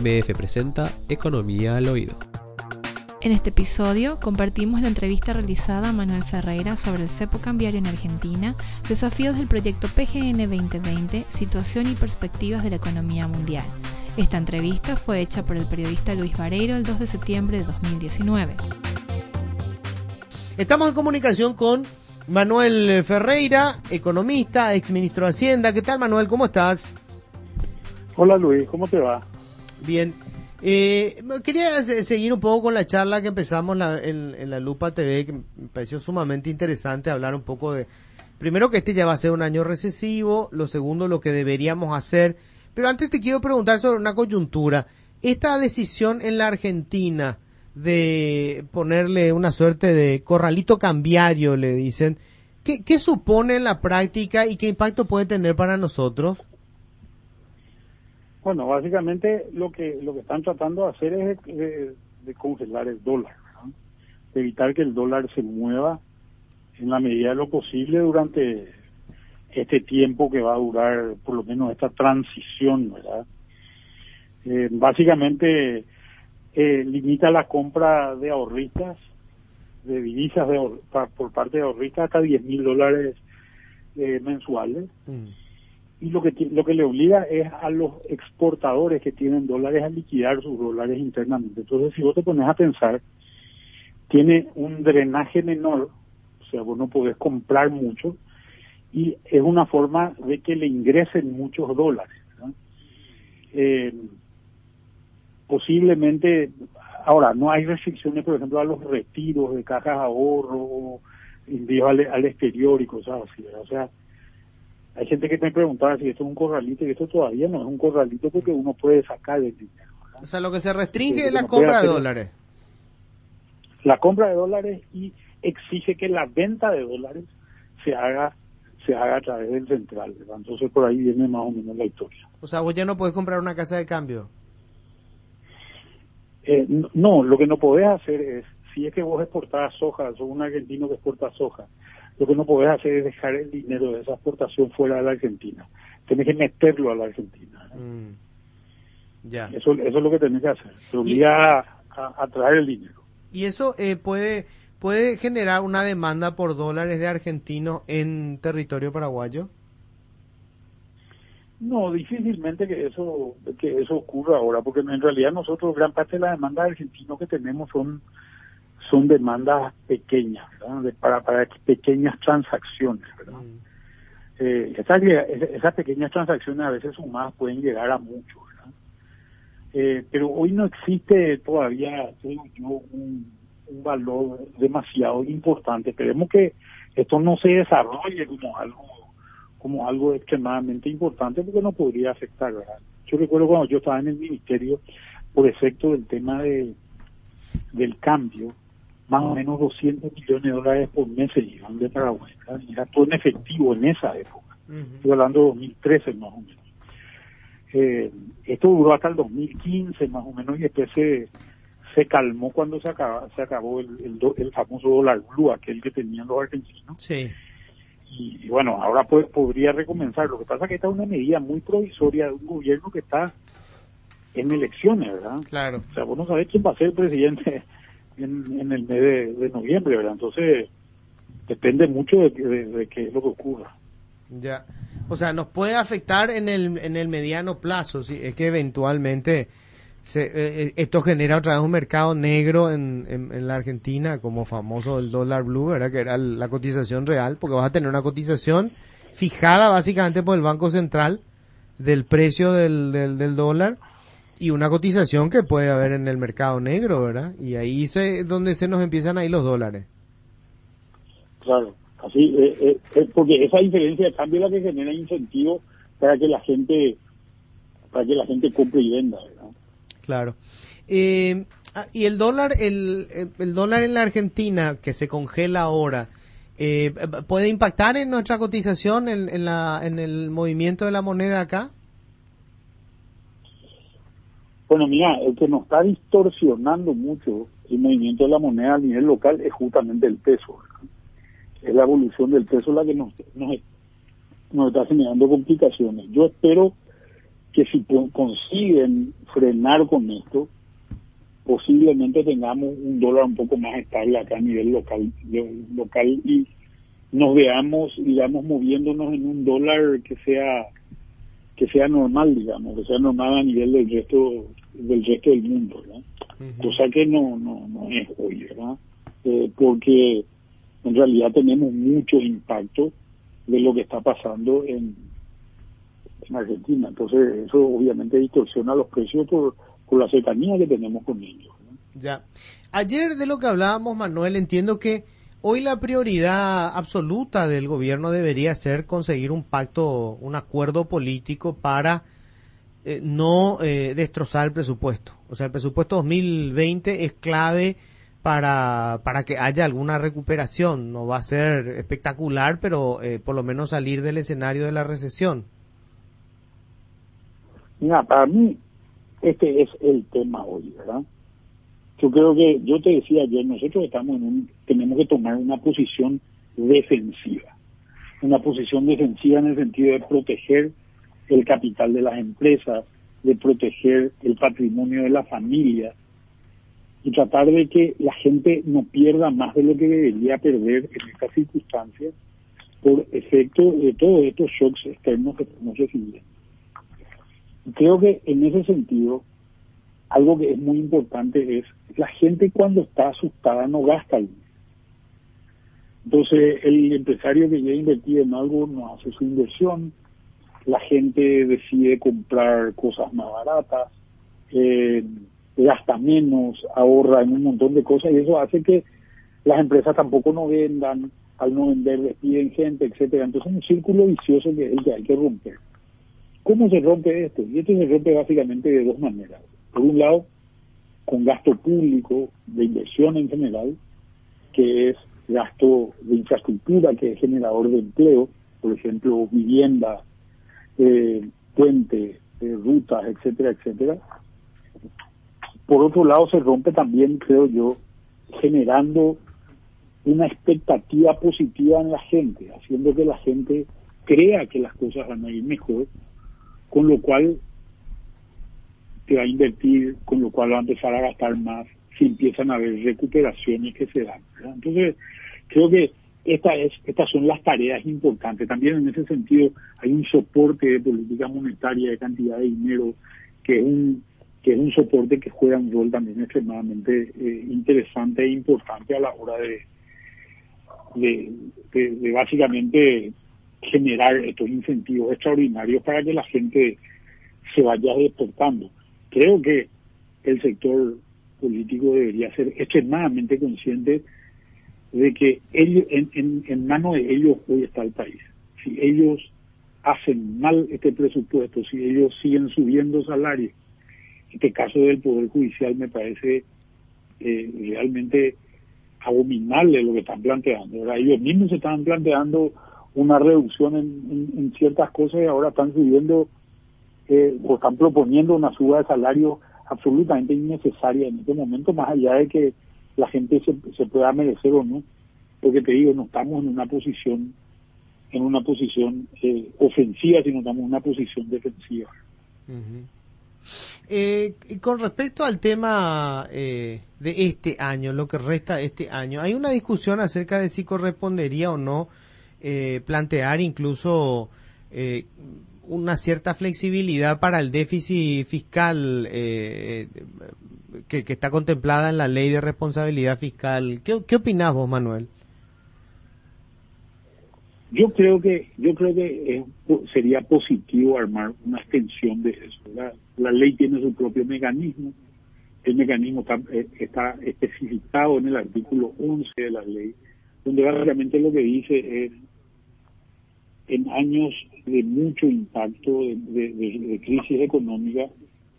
MF presenta Economía al Oído. En este episodio compartimos la entrevista realizada a Manuel Ferreira sobre el cepo cambiario en Argentina, desafíos del proyecto PGN 2020, situación y perspectivas de la economía mundial. Esta entrevista fue hecha por el periodista Luis Vareiro el 2 de septiembre de 2019. Estamos en comunicación con Manuel Ferreira, economista, exministro de Hacienda. ¿Qué tal, Manuel? ¿Cómo estás? Hola, Luis. ¿Cómo te va? Bien. Eh, quería seguir un poco con la charla que empezamos en, la Lupa TV, que me pareció sumamente interesante hablar un poco de, primero que este ya va a ser un año recesivo, lo segundo lo que deberíamos hacer, pero antes te quiero preguntar sobre una coyuntura. Esta decisión en la Argentina de ponerle una suerte de corralito cambiario, le dicen, ¿qué, qué supone la práctica y qué impacto puede tener para nosotros? Bueno, básicamente lo que lo que están tratando de hacer es de, congelar el dólar, de evitar que el dólar se mueva en la medida de lo posible durante este tiempo que va a durar, por lo menos esta transición, ¿verdad? Eh, básicamente eh, limita la compra de ahorristas, de divisas de por parte de ahorristas hasta 10 mil dólares eh, mensuales. Mm y lo que lo que le obliga es a los exportadores que tienen dólares a liquidar sus dólares internamente. Entonces, si vos te pones a pensar, tiene un drenaje menor, o sea, vos no podés comprar mucho, y es una forma de que le ingresen muchos dólares. Eh, posiblemente, ahora, no hay restricciones, por ejemplo, a los retiros de cajas de ahorro, envíos al, al exterior y cosas así. O sea, hay gente que me preguntaba si esto es un corralito y esto todavía no es un corralito porque uno puede sacar el dinero. O sea, lo que se restringe es la compra de dólares. La compra de dólares y exige que la venta de dólares se haga se haga a través del central. Entonces por ahí viene más o menos la historia. O sea, vos ya no podés comprar una casa de cambio. Eh, no, lo que no podés hacer es, si es que vos exportás soja, sos un argentino que exporta soja, lo que no podés hacer es dejar el dinero de esa exportación fuera de la Argentina. Tenés que meterlo a la Argentina. Mm. Ya. Eso, eso es lo que tenés que hacer. Se obliga a, traer el dinero. ¿Y eso eh, puede, puede generar una demanda por dólares de argentinos en territorio paraguayo? No, difícilmente que eso que eso ocurra ahora, porque en realidad nosotros gran parte de la demanda de argentinos que tenemos son son demandas pequeñas, para, para pequeñas transacciones. ¿verdad? Mm. Eh, esas, pequeñas transacciones a veces sumadas pueden llegar a mucho. ¿verdad? Eh, pero hoy no existe todavía un, valor demasiado importante. Esperemos que esto no se desarrolle como algo como algo extremadamente importante porque no podría afectar. ¿verdad? Yo recuerdo cuando yo estaba en el ministerio, por efecto del tema de del cambio, más o menos 200 millones de dólares por mes se llevan de Paraguay. Era todo en efectivo en esa época. Estoy hablando de 2013 más o menos. Eh, esto duró hasta el 2015 más o menos y después se, se calmó cuando se, acaba, se acabó el, el, famoso dólar blue, aquel que tenían los argentinos. Sí. Y, bueno, ahora pues, podría recomenzar. Lo que pasa es que esta es una medida muy provisoria de un gobierno que está en elecciones, ¿verdad? Claro. O sea, vos no sabés quién va a ser el presidente en, el mes de, noviembre, ¿verdad? Entonces, depende mucho de, de, qué es lo que ocurra. Ya. O sea, nos puede afectar en el, en el mediano plazo, si es que eventualmente se, eh, eh, esto genera otra vez un mercado negro en, en, la Argentina, como famoso el dólar blue, ¿verdad? Que era la cotización real, porque vas a tener una cotización fijada básicamente por el Banco Central del precio del, del, del dólar y una cotización que puede haber en el mercado negro, ¿verdad? Y ahí es donde se nos empiezan ahí los dólares. Claro, así, eh, eh, es porque esa diferencia de cambio es la que genera incentivo para que la gente para que la gente compre y venda, ¿verdad? Claro. Eh, ah, y el dólar, el, el dólar en la Argentina que se congela ahora, ¿puede impactar en nuestra cotización, en, en, la, en el movimiento de la moneda acá? Bueno, mira, el que nos está distorsionando mucho el movimiento de la moneda a nivel local es justamente el peso. Es la evolución del peso la que nos, nos, está generando complicaciones. Yo espero que si consiguen frenar con esto, posiblemente tengamos un dólar un poco más estable acá a nivel local, local y nos veamos, digamos, moviéndonos en un dólar que sea que sea normal, digamos, que sea normal a nivel del resto del resto del mundo, ¿verdad? Cosa que no, no, no es hoy, ¿verdad? Eh, porque en realidad tenemos mucho impacto de lo que está pasando en, en Argentina. Entonces, eso obviamente distorsiona los precios por, por la cercanía que tenemos con ellos. Ya. Ayer de lo que hablábamos, Manuel, entiendo que hoy la prioridad absoluta del gobierno debería ser conseguir un pacto, un acuerdo político para eh, no eh, destrozar el presupuesto. O sea, el presupuesto 2020 es clave para, para que haya alguna recuperación. No va a ser espectacular, pero eh, por lo menos salir del escenario de la recesión. Mira, para mí este es el tema hoy, ¿verdad? Yo creo que, yo te decía ayer, nosotros estamos en un, tenemos que tomar una posición defensiva. Una posición defensiva en el sentido de proteger el capital de las empresas, de proteger el patrimonio de la familia, y tratar de que la gente no pierda más de lo que debería perder en estas circunstancias por efecto de todos estos shocks externos que estamos recibiendo. Creo que en ese sentido, algo que es muy importante es la gente cuando está asustada no gasta dinero. Entonces, el empresario que ya ha invertido en algo no hace su inversión, la gente decide comprar cosas más baratas, eh, gasta menos, ahorra en un montón de cosas y eso hace que las empresas tampoco no vendan, al no vender despiden gente, etcétera. Entonces es un círculo vicioso que es el que hay que romper. ¿Cómo se rompe esto? Y esto se rompe básicamente de dos maneras. Por un lado, con gasto público de inversión en general, que es gasto de infraestructura, que es generador de empleo, por ejemplo, vivienda, eh, puentes, eh, rutas, etcétera, etcétera por otro lado se rompe también, creo yo, generando una expectativa positiva en la gente, haciendo que la gente crea que las cosas van a ir mejor, con lo cual te va a invertir, con lo cual va a empezar a gastar más, si empiezan a haber recuperaciones que se dan. Entonces, creo que esta es, estas son las tareas importantes. También en ese sentido hay un soporte de política monetaria, de cantidad de dinero, que es un que es un soporte que juega un rol también extremadamente eh, interesante e importante a la hora de, básicamente generar estos incentivos extraordinarios para que la gente se vaya despertando. Creo que el sector político debería ser extremadamente consciente de que ellos, en, en, en manos de ellos hoy está el país. Si ellos hacen mal este presupuesto, si ellos siguen subiendo salarios, este caso del Poder Judicial me parece eh, realmente abominable lo que están planteando. Ahora, ellos mismos se están planteando una reducción en, ciertas cosas y ahora están subiendo eh, o están proponiendo una suba de salario absolutamente innecesaria en este momento, más allá de que la gente se, se pueda merecer o no, porque te digo, no estamos en una posición en una posición eh, ofensiva, sino estamos en una posición defensiva. Eh, con respecto al tema eh, de este año, lo que resta este año, hay una discusión acerca de si correspondería o no eh, plantear incluso eh, una cierta flexibilidad para el déficit fiscal que, está contemplada en la ley de responsabilidad fiscal. ¿Qué, qué opinás vos, Manuel? Yo creo que yo creo que sería positivo armar una extensión de eso. La, ley tiene su propio mecanismo. El mecanismo está, eh, especificado en el artículo 11 de la ley, donde básicamente lo que dice es en años de mucho impacto de, crisis económica,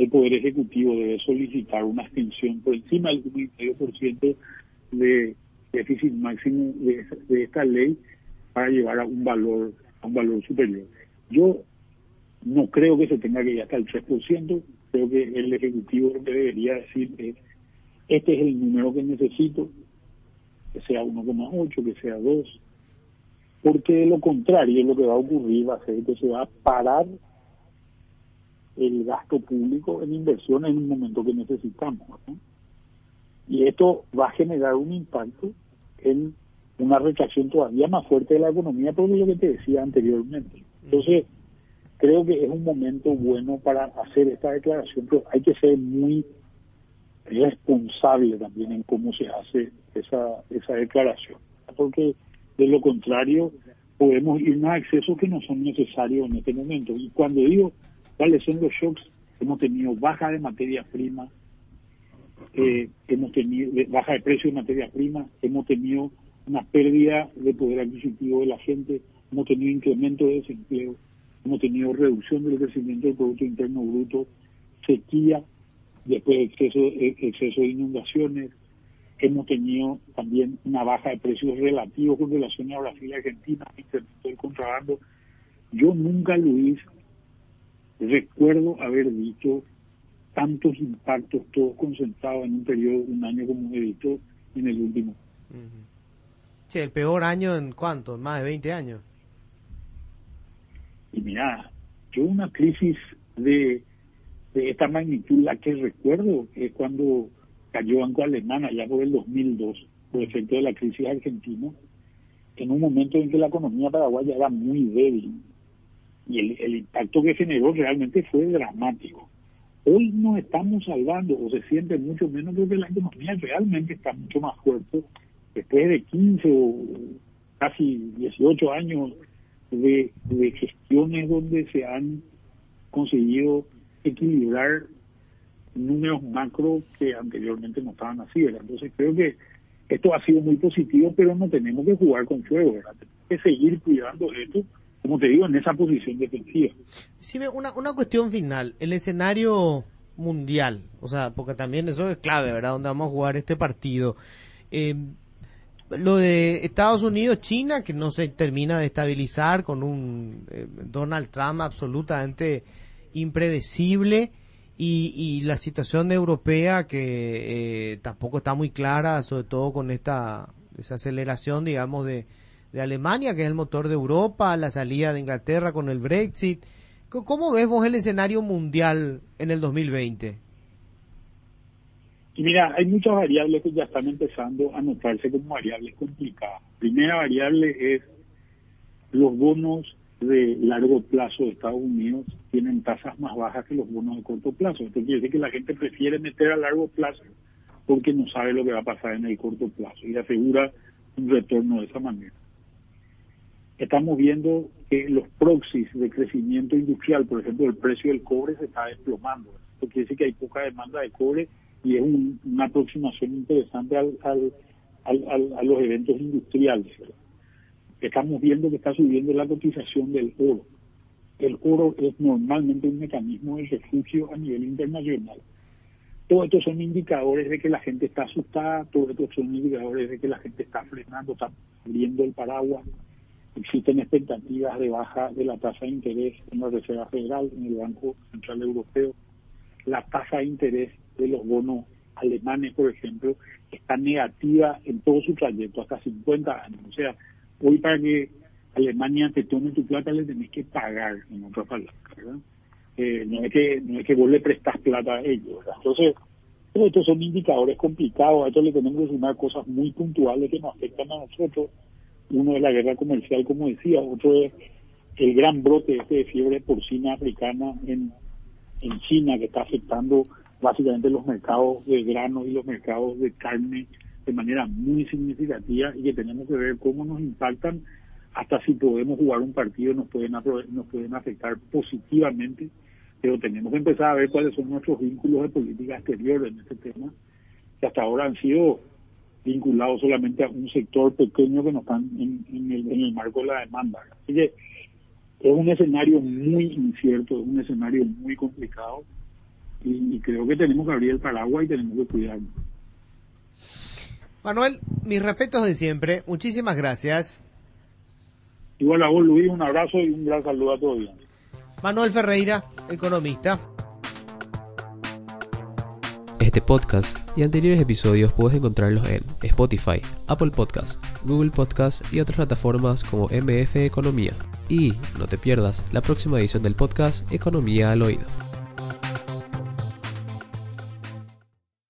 el Poder Ejecutivo debe solicitar una extensión por encima del 1,5% de déficit máximo de esta ley para llevar a un valor a un valor superior. Yo no creo que se tenga que ir hasta el 3%, creo que el Ejecutivo debería decir que este es el número que necesito, que sea 1,8, que sea 2, porque de lo contrario lo que va a ocurrir va a ser que se va a parar gasto público en inversión en un momento que necesitamos. Y esto va a generar un impacto en una retracción todavía más fuerte de la economía, por lo que te decía anteriormente. Entonces, creo que es un momento bueno para hacer esta declaración, pero hay que ser muy responsable también en cómo se hace esa, esa declaración, porque de lo contrario podemos irnos a excesos que no son necesarios en este momento. Y cuando digo cuáles son los shocks, hemos tenido baja de materia prima, eh, hemos tenido baja de precio de materia prima, hemos tenido una pérdida de poder adquisitivo de la gente, hemos tenido incremento de desempleo, hemos tenido reducción del crecimiento del Producto Interno Bruto, sequía, después exceso, exceso de inundaciones, hemos tenido también una baja de precios relativos con relación a Brasil y Argentina, incremento contrabando. Yo nunca, Luis, recuerdo haber visto tantos impactos todos concentrados en un periodo un año como he visto en el último. Sí, el peor año en cuánto, más de 20 años. Y mira, yo una crisis de, de esta magnitud, la que recuerdo es cuando cayó Banco Alemán allá por el 2002, por efecto de la crisis argentina, en un momento en que la economía paraguaya era muy débil y el, el impacto que generó realmente fue dramático. Hoy no estamos salvando, o se siente mucho menos, porque la economía realmente está mucho más fuerte después de 15 o casi 18 años de, gestiones donde se han conseguido equilibrar números macro que anteriormente no estaban así. Entonces creo que esto ha sido muy positivo, pero no tenemos que jugar con fuego. Tenemos que seguir cuidando esto, como te digo, en esa posición defensiva. Sí, una, una cuestión final, el escenario mundial, o sea, porque también eso es clave, ¿verdad? Donde vamos a jugar este partido. Eh, lo de Estados Unidos, China, que no se termina de estabilizar con un eh, Donald Trump absolutamente impredecible y, la situación europea que eh, tampoco está muy clara, sobre todo con esta desaceleración, digamos, de, de Alemania, que es el motor de Europa, la salida de Inglaterra con el Brexit. ¿Cómo ves vos el escenario mundial en el 2020? Y mira, hay muchas variables que ya están empezando a notarse como variables complicadas. Primera variable es los bonos de largo plazo de Estados Unidos tienen tasas más bajas que los bonos de corto plazo. Esto quiere decir que la gente prefiere meter a largo plazo porque no sabe lo que va a pasar en el corto plazo y asegura un retorno de esa manera. Estamos viendo que los proxies de crecimiento industrial, por ejemplo, el precio del cobre se está desplomando. Esto quiere decir que hay poca demanda de cobre y es una aproximación interesante al, al, a los eventos industriales estamos viendo que está subiendo la cotización del oro. El oro es normalmente un mecanismo de refugio a nivel internacional. Todos estos son indicadores de que la gente está asustada, todos estos son indicadores de que la gente está frenando, está abriendo el paraguas. Existen expectativas de baja de la tasa de interés en la Reserva Federal, en el Banco Central Europeo. La tasa de interés de los bonos alemanes, por ejemplo, está negativa en todo su trayecto, hasta 50 años. O sea, Hoy para que Alemania te tome tu plata le tenés que pagar, en otras palabras. Eh, no es que no es que vos le prestás plata a ellos, ¿verdad? Entonces, estos son indicadores complicados, a esto le tenemos que sumar cosas muy puntuales que nos afectan a nosotros. Uno es la guerra comercial, como decía, otro es el gran brote este de fiebre porcina africana en, en China, que está afectando básicamente los mercados de grano y los mercados de carne de manera muy significativa y que tenemos que ver cómo nos impactan. Hasta si podemos jugar un partido nos pueden nos pueden afectar positivamente pero tenemos que empezar a ver cuáles son nuestros vínculos de política exterior en este tema que hasta ahora han sido vinculados solamente a un sector pequeño que no están en, el, en el marco de la demanda así que es un escenario muy incierto es un escenario muy complicado y, y creo que tenemos que abrir el paraguas y tenemos que cuidarnos Manuel, mis respetos de siempre. Muchísimas gracias. Igual a vos, Luis, un abrazo y un gran saludo a todos. Manuel Ferreira, economista. Este podcast y anteriores episodios puedes encontrarlos en Spotify, Apple Podcast, Google Podcast y otras plataformas como MF Economía. Y no te pierdas la próxima edición del podcast Economía al Oído.